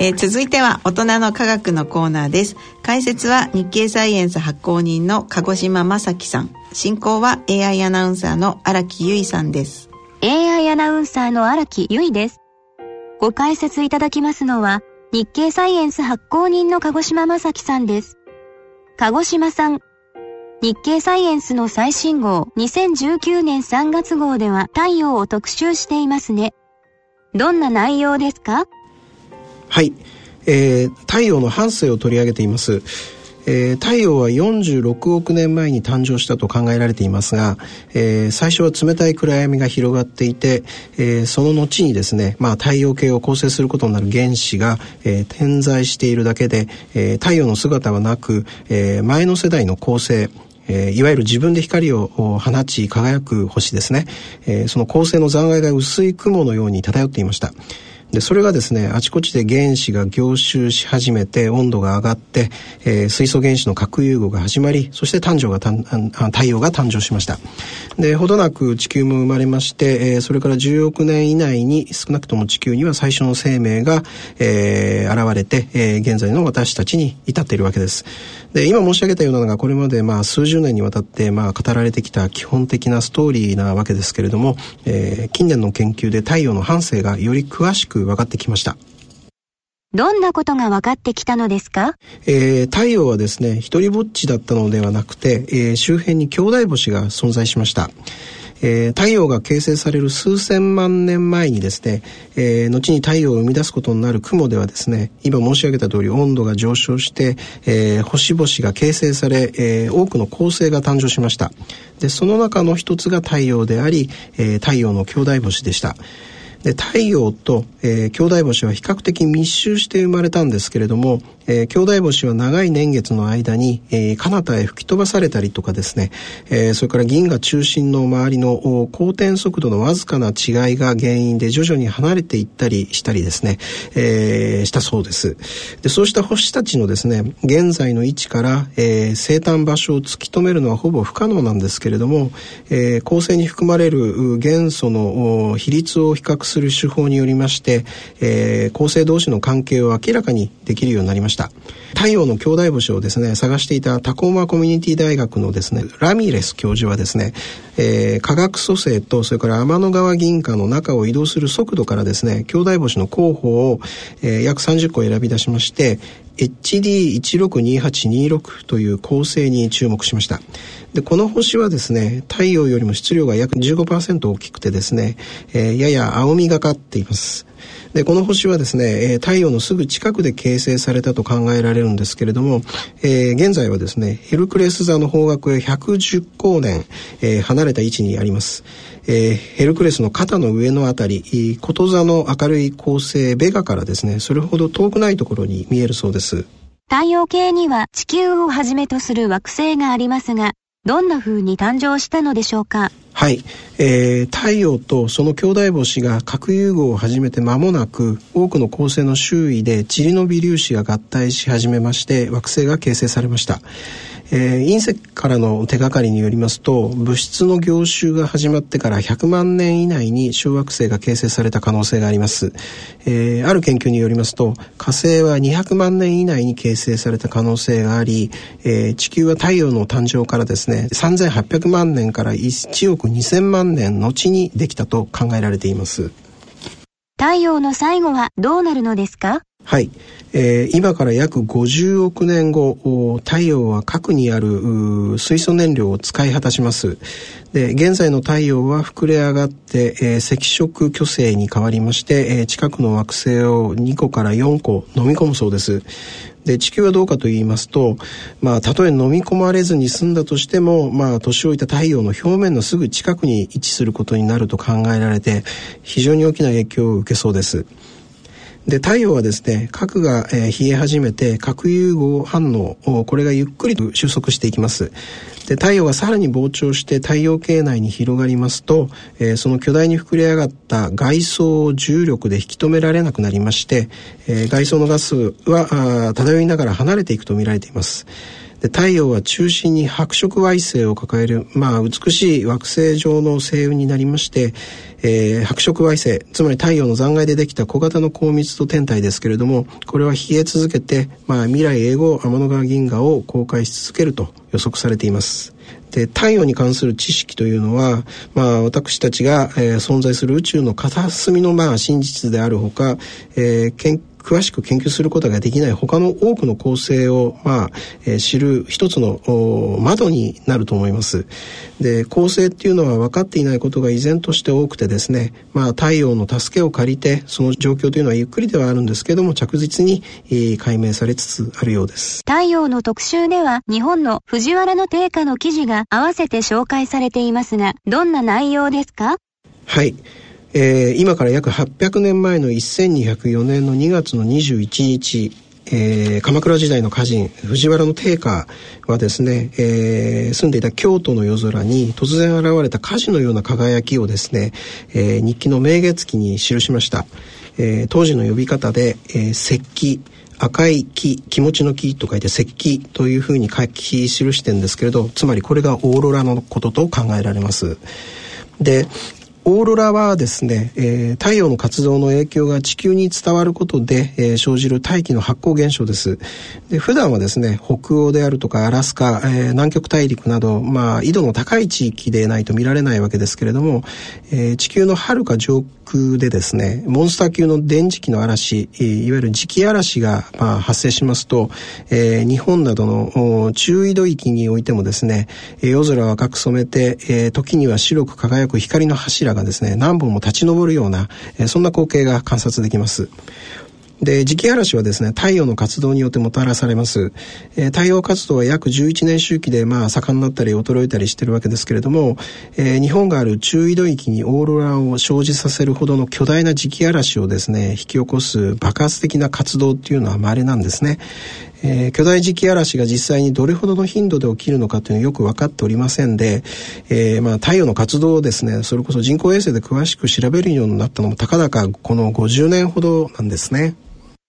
えー、続いては大人の科学のコーナーです。解説は日経サイエンス発行人の鹿児島正樹さん。進行は AI アナウンサーの荒木由衣さんです。AI アナウンサーの荒木由衣です。ご解説いただきますのは日経サイエンス発行人の鹿児島正樹さんです。鹿児島さん日経サイエンスの最新号2019年3月号では太陽を特集していますね。どんな内容ですか？はい、えー、太陽の半生を取り上げています。えー、太陽は46億年前に誕生したと考えられていますが、えー、最初は冷たい暗闇が広がっていて、えー、その後にですね、まあ、太陽系を構成することになる原子が、え、点在しているだけで、え、太陽の姿はなく、えー、前の世代の恒星え、いわゆる自分で光を放ち輝く星ですね、え、その恒星の残骸が薄い雲のように漂っていました。でそれがですねあちこちで原子が凝集し始めて温度が上がって、えー、水素原子の核融合が始まりそして誕生がた太陽が誕生しました。でほどなく地球も生まれまして、えー、それから10億年以内に少なくとも地球には最初の生命が、えー、現れて、えー、現在の私たちに至っているわけです。で今申し上げたようなのがこれまでまあ数十年にわたってまあ語られてきた基本的なストーリーなわけですけれども、えー、近年の研究で太陽の半生がより詳しく分かってきました。どんなことが分かってきたのですか、えー、太陽はですね、一人ぼっちだったのではなくて、えー、周辺に兄弟星が存在しました。えー、太陽が形成される数千万年前にですね、えー、後に太陽を生み出すことになる雲ではですね今申し上げた通り温度が上昇して、えー、星々が形成され、えー、多くの恒星が誕生しました。でその中の一つが太陽であり、えー、太陽の兄弟星でした。で太陽と、えー、兄弟星は比較的密集して生まれたんですけれども、えー、兄弟星は長い年月の間に、えー、彼方へ吹き飛ばされたりとかですね、えー、それから銀河中心の周りの公転速度のわずかな違いが原因で徐々に離れていったりしたりですね、えー、したそうです。でそうした星たちのですね現在の位置から、えー、生誕場所を突き止めるのはほぼ不可能なんですけれども、えー、恒星に含まれる元素の比率を比較する手法によりまして、えー、構成同士の関係を明らかにできるようになりました。太陽の兄弟星をですね探していたタコーマコミュニティ大学のですねラミレス教授はですね、えー、化学組成とそれから天の川銀河の中を移動する速度からですね兄弟星の候補を、えー、約30個選び出しまして HD162826 という構成に注目しました。でこの星はですね太陽よりも質量が約15%大きくてですね、えー、やや青みがかっています。でこの星はですね、え太陽のすぐ近くで形成されたと考えられるんですけれども、えー、現在はですねヘルクレス座の方角へ110光年、えー、離れた位置にあります。えー、ヘルクレスの肩の上のあたりこと座の明るい恒星ベガからですねそれほど遠くないところに見えるそうです。太陽系には地球をはじめとする惑星がありますがどんな風に誕生したのでしょうか？はい、えー、太陽とその兄弟星が核融合を始めて間もなく多くの恒星の周囲で塵の微粒子が合体し始めまして惑星が形成されました。えー、隕石からの手がかりによりますと物質の凝集が始まってから100万年以内に小惑星が形成された可能性があります、えー、ある研究によりますと火星は200万年以内に形成された可能性があり、えー、地球は太陽の誕生からですね3800万年から1億2000万年後にできたと考えられています。太陽の最後はどうなるのですか？はい、えー、今から約50億年後太陽は核にある水素燃料を使い果たします。で現在の太陽は膨れ上がって、えー、赤色巨星に変わりまして、えー、近くの惑星を2個から4個飲み込むそうです。で地球はどうかと言いますと、まあ、たとえ飲み込まれずに済んだとしても、まあ、年老いた太陽の表面のすぐ近くに位置することになると考えられて非常に大きな影響を受けそうです。で太陽はですね核が、えー、冷え始めて核融合反応これがゆっくりと収束していきます。で太陽がさらに膨張して太陽系内に広がりますと、えー、その巨大に膨れ上がった外層を重力で引き止められなくなりまして、えー、外層のガスは漂いながら離れていくと見られています。で太陽は中心に白色矮星を抱える、まあ、美しい惑星状の星雲になりまして、えー、白色矮星つまり太陽の残骸でできた小型の高密度天体ですけれどもこれは冷え続けて、まあ、未来永劫天の川銀河を公開し続けると予測されています。で太陽に関する知識というのは、まあ、私たちが、えー、存在する宇宙の片隅の、まあ、真実であるほか、えー、研詳しく研究することができない他の多くの構成を、まあえー、知る一つの窓になると思います。で構成っていうのは分かっていないことが依然として多くてですね、まあ、太陽の助けを借りてその状況というのはゆっくりではあるんですけども着実に、えー、解明されつつあるようです。太陽の特集では日本の藤原の定価の記事が合わせて紹介されていますがどんな内容ですか？はい。えー、今から約800年前の1204年の2月の21日、えー、鎌倉時代の歌人藤原の定家はですね、えー、住んでいた京都の夜空に突然現れた火事のような輝きをですね、えー、日記の明月記に記しました、えー、当時の呼び方で、えー、石器赤い木気持ちの木と書いて石器というふうに書き記してるんですけれどつまりこれがオーロラのことと考えられます。でオーロラはですね、えー、太陽の活動の影響が地球に伝わることで、えー、生じる大気の発光現象です。で普段はですね、北欧であるとかアラスカ、えー、南極大陸など、まあ、緯度の高い地域でないと見られないわけですけれども、えー、地球の遥か上空でですね、モンスター級の電磁気の嵐、いわゆる磁気嵐が、まあ、発生しますと、えー、日本などの中緯度域においてもですね、夜空を赤く染めて、えー、時には白く輝く光の柱がですね何本も立ち上るような、えー、そんな光景が観察できますで、磁気嵐はですね、太陽の活動によってもたらされます。えー、太陽活動は約11年周期で、まあ、盛んになったり衰えたりしてるわけですけれども、えー、日本がある中緯度域にオーロラを生じさせるほどの巨大な磁気嵐をですね、引き起こす爆発的な活動っていうのは稀なんですね。えー、巨大磁気嵐が実際にどれほどの頻度で起きるのかというのはよく分かっておりませんで、えー、まあ、太陽の活動をですねそれこそ人工衛星で詳しく調べるようになったのもたかだかこの50年ほどなんですね。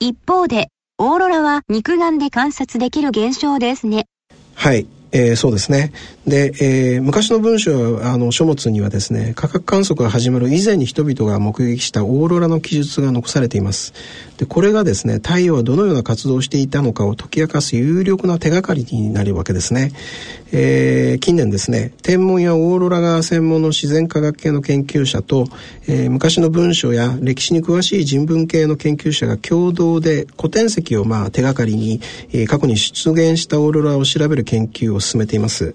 一方で、オーロラは肉眼で観察できる現象ですね。はい。えー、そうですね。で、えー、昔の文章あの書物にはですね価格観測が始まる以前に人々が目撃したオーロラの記述が残されていますでこれがですね太陽はどのような活動をしていたのかを解き明かす有力な手がかりになるわけですね、えー、近年ですね天文やオーロラが専門の自然科学系の研究者と、えー、昔の文章や歴史に詳しい人文系の研究者が共同で古典石をまあ手がかりに、えー、過去に出現したオーロラを調べる研究を進めています。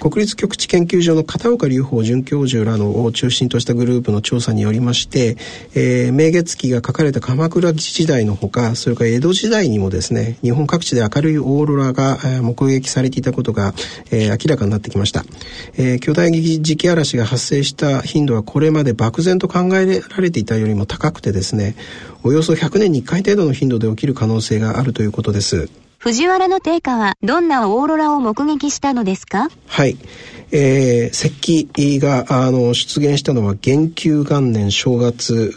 国立極地研究所の片岡隆法准教授らのを中心としたグループの調査によりまして、えー、明月記が書かれた鎌倉時代のほかそれから江戸時代にもですね日本各地で明るいオーロラが、目撃されていたことが、えー、明らかになってきました、えー、巨大磁気嵐が発生した頻度はこれまで漠然と考えられていたよりも高くてですねおよそ100年に1回程度の頻度で起きる可能性があるということです。藤原の定家はどんなオーロラを目撃したのですか？はい。えー、石器があの出現したのは元久元年正月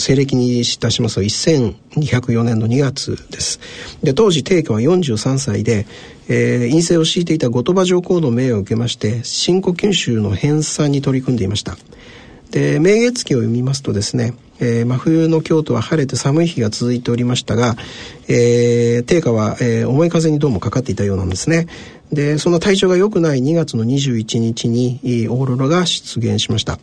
西暦にいたしますと1204年の2月です。で当時定家は43歳で、えー、陰性を敷いていた後鳥羽上皇の命を受けまして新古九州の編纂に取り組んでいました。で明月記を読みますとですねえー、真冬の京都は晴れて寒い日が続いておりましたが、えー、定価は、えー、重い風にどうもかかっていたようなんですね。で、その体調が良くない2月の21日にオーロラが出現しました。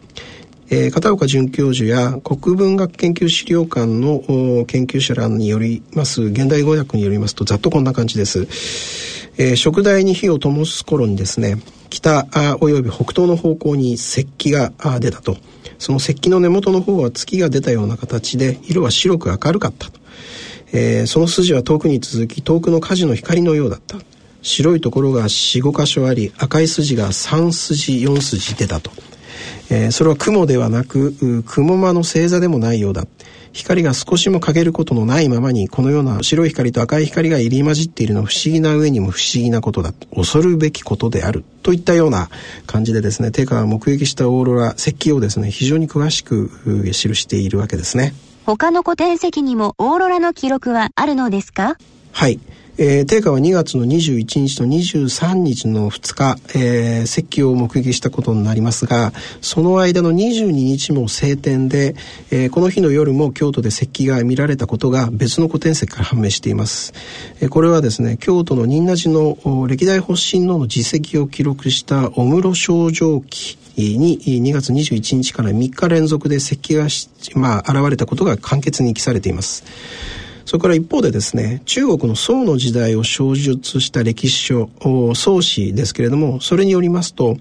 えー、片岡准教授や国文学研究資料館の研究者らによります現代語訳によりますとざっとこんな感じです、えー、食台に火を灯す頃にですね北および北東の方向に石器が出たと。その石器の根元の方は月が出たような形で色は白く明るかったと、えー、その筋は遠くに続き遠くの火事の光のようだった。白いところが45箇所あり赤い筋が3筋4筋出たと、えー、それは雲ではなく雲間の星座でもないようだ。光が少しも陰ることのないままにこのような白い光と赤い光が入り混じっているのは不思議な上にも不思議なことだ恐るべきことであるといったような感じでですね定価が目撃したオーロラ石器をですね非常に詳しく記しているわけですね。他の古典石にもオーロラの記録はあるのですか？はいえー、定価は2月の21日と23日の2日、えー、石器を目撃したことになりますが、その間の22日も晴天で、えー、この日の夜も京都で石器が見られたことが別の古典石から判明しています。えー、これはですね、京都の仁和寺の歴代発信の実績を記録した小室症状記に2月21日から3日連続で石器が、まあ、現れたことが簡潔に記されています。それから一方でですね、中国の宋の時代を詳述した歴史書、宋史ですけれども、それによりますと、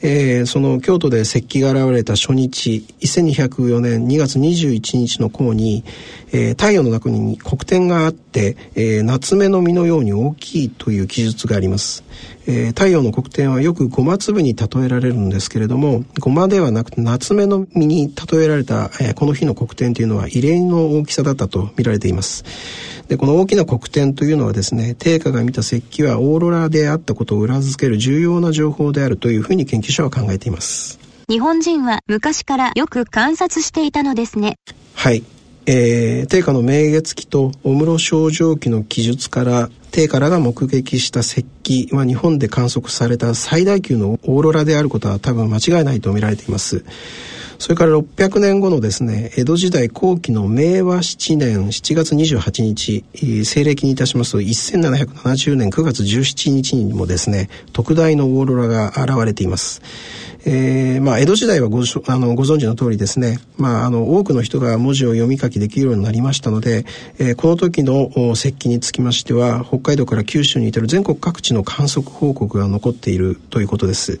えー、その京都で石器が現れた初日、1204年2月21日の項に、えー、太陽の中に黒点があって、えー、夏目の実のように大きいという記述があります。えー、太陽の黒点はよくごま粒に例えられるんですけれども、ごまではなくて夏目の実に例えられた、えー、この日の黒点というのは異例の大きさだったと見られています。で、この大きな黒点というのはですね、定価が見た石器はオーロラであったことを裏付ける重要な情報であるというふうに研究者は考えています。日本人は昔からよく観察していたのですね。はい。えー、定価の明月期と小室症状期の記述から定価らが目撃した石器は日本で観測された最大級のオーロラであることは多分間違いないと見られています。それから600年後のですね、江戸時代後期の明和7年7月28日、西暦にいたしますと1770年9月17日にもですね、特大のオーロラが現れています。えー、まあ、江戸時代はごあのご存知の通りですね、まあ、あの多くの人が文字を読み書きできるようになりましたので、えー、この時の石器につきましては北海道から九州に至る全国各地の観測報告が残っているということです。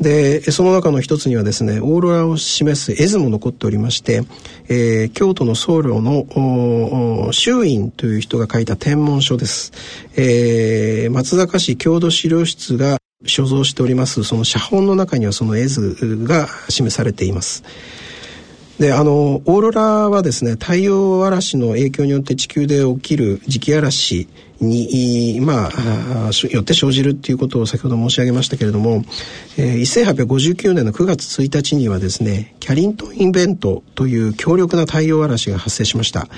でその中の一つにはですねオーロラを示す絵図も残っておりまして、えー、京都の僧侶の周院という人が書いた天文書です、えー、松坂市郷土資料室が所蔵しておりますその写本の中にはその絵図が示されていますであのオーロラはですね太陽嵐の影響によって地球で起きる磁気嵐に、まあ、よって生じるっていうことを先ほど申し上げましたけれども、えー、1859年の9月1日にはですね、キャリントンインベントという強力な太陽嵐が発生しました。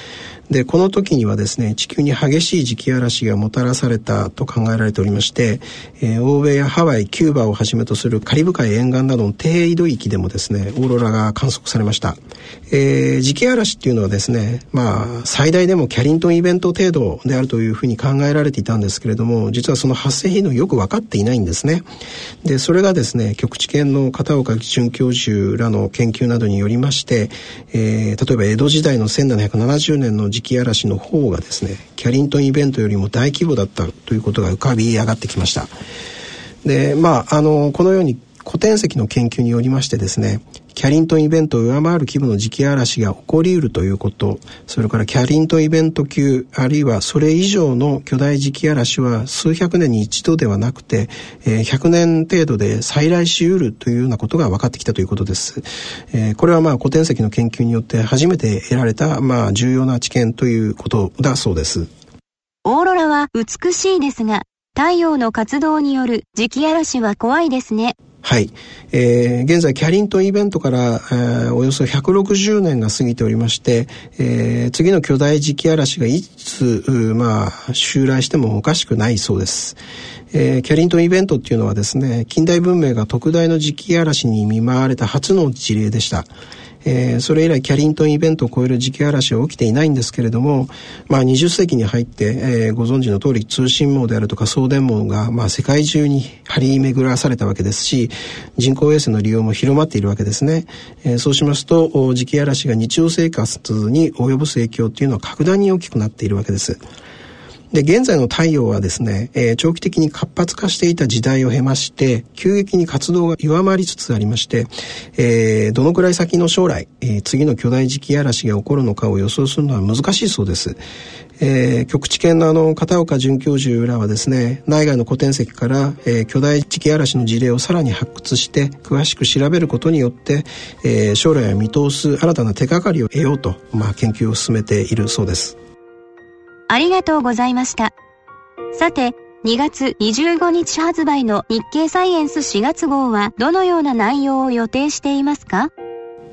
で、この時にはですね、地球に激しい磁気嵐がもたらされたと考えられておりまして、えー、欧米やハワイ、キューバをはじめとするカリブ海沿岸などの低緯度域でもですね、オーロラが観測されました。えー、磁気嵐っていうのはですね、まあ、最大でもキャリントンイベント程度であるというふうに考えられていたんですけれども、実はその発生頻度よく分かっていないんですね。で、それがですね、局地圏の片岡准教授らの研究などによりまして、えー、例えば江戸時代の1770年の磁気嵐の方がですね、キャリントンイベントよりも大規模だったということが浮かび上がってきました。で、まあ、あの、このように古典石の研究によりましてですね、キャリントンイベントを上回る規模の磁気嵐が起こりうるということ、それからキャリントンイベント級、あるいはそれ以上の巨大磁気嵐は数百年に一度ではなくて、えー、100年程度で再来しうるというようなことが分かってきたということです。これはまあ古典石の研究によって初めて得られたまあ重要な知見ということだそうです。オーロラは美しいですが、太陽の活動による磁気嵐は怖いですね。はい。えー、現在、キャリントンイベントから、えー、およそ160年が過ぎておりまして、えー、次の巨大磁気嵐がいつ、まあ、襲来してもおかしくないそうです。えー、キャリントンイベントっていうのはですね、近代文明が特大の磁気嵐に見舞われた初の事例でした。えー、それ以来キャリントンイベントを超える磁気嵐は起きていないんですけれども、まあ、20世紀に入って、えー、ご存知の通り通信網であるとか送電網が、まあ、世界中に張り巡らされたわけですし人工衛星の利用も広まっているわけですね、えー、そうしますと磁気嵐が日常生活に及ぼす影響っていうのは格段に大きくなっているわけです。で、現在の太陽はですね、えー、長期的に活発化していた時代を経まして、急激に活動が弱まりつつありまして、えー、どのくらい先の将来、えー、次の巨大磁気嵐が起こるのかを予想するのは難しいそうです。えー、局地圏のあの片岡准教授らはですね内外の古典石から、えー、巨大磁気嵐の事例をさらに発掘して詳しく調べることによって、えー、将来を見通す新たな手がかりを得ようと、まあ、研究を進めているそうです。ありがとうございました。さて、2月25日発売の日経サイエンス4月号はどのような内容を予定していますか？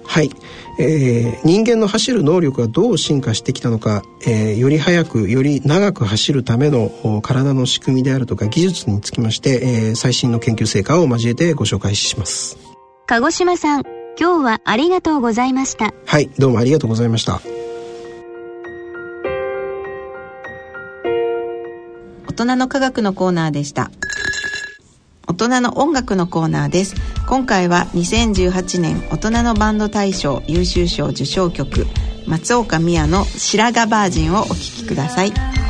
はい、えー、人間の走る能力がどう進化してきたのか、えー、より速くより長く走るための体の仕組みであるとか技術につきまして、えー、最新の研究成果を交えてご紹介します。鹿児島さん今日はありがとうございました。はいどうもありがとうございました大人の科学のコーナーでした。大人の音楽のコーナーです。今回は2018年大人のバンド大賞優秀賞受賞曲松岡美也の「白髪バージン」をお聴きください。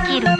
ま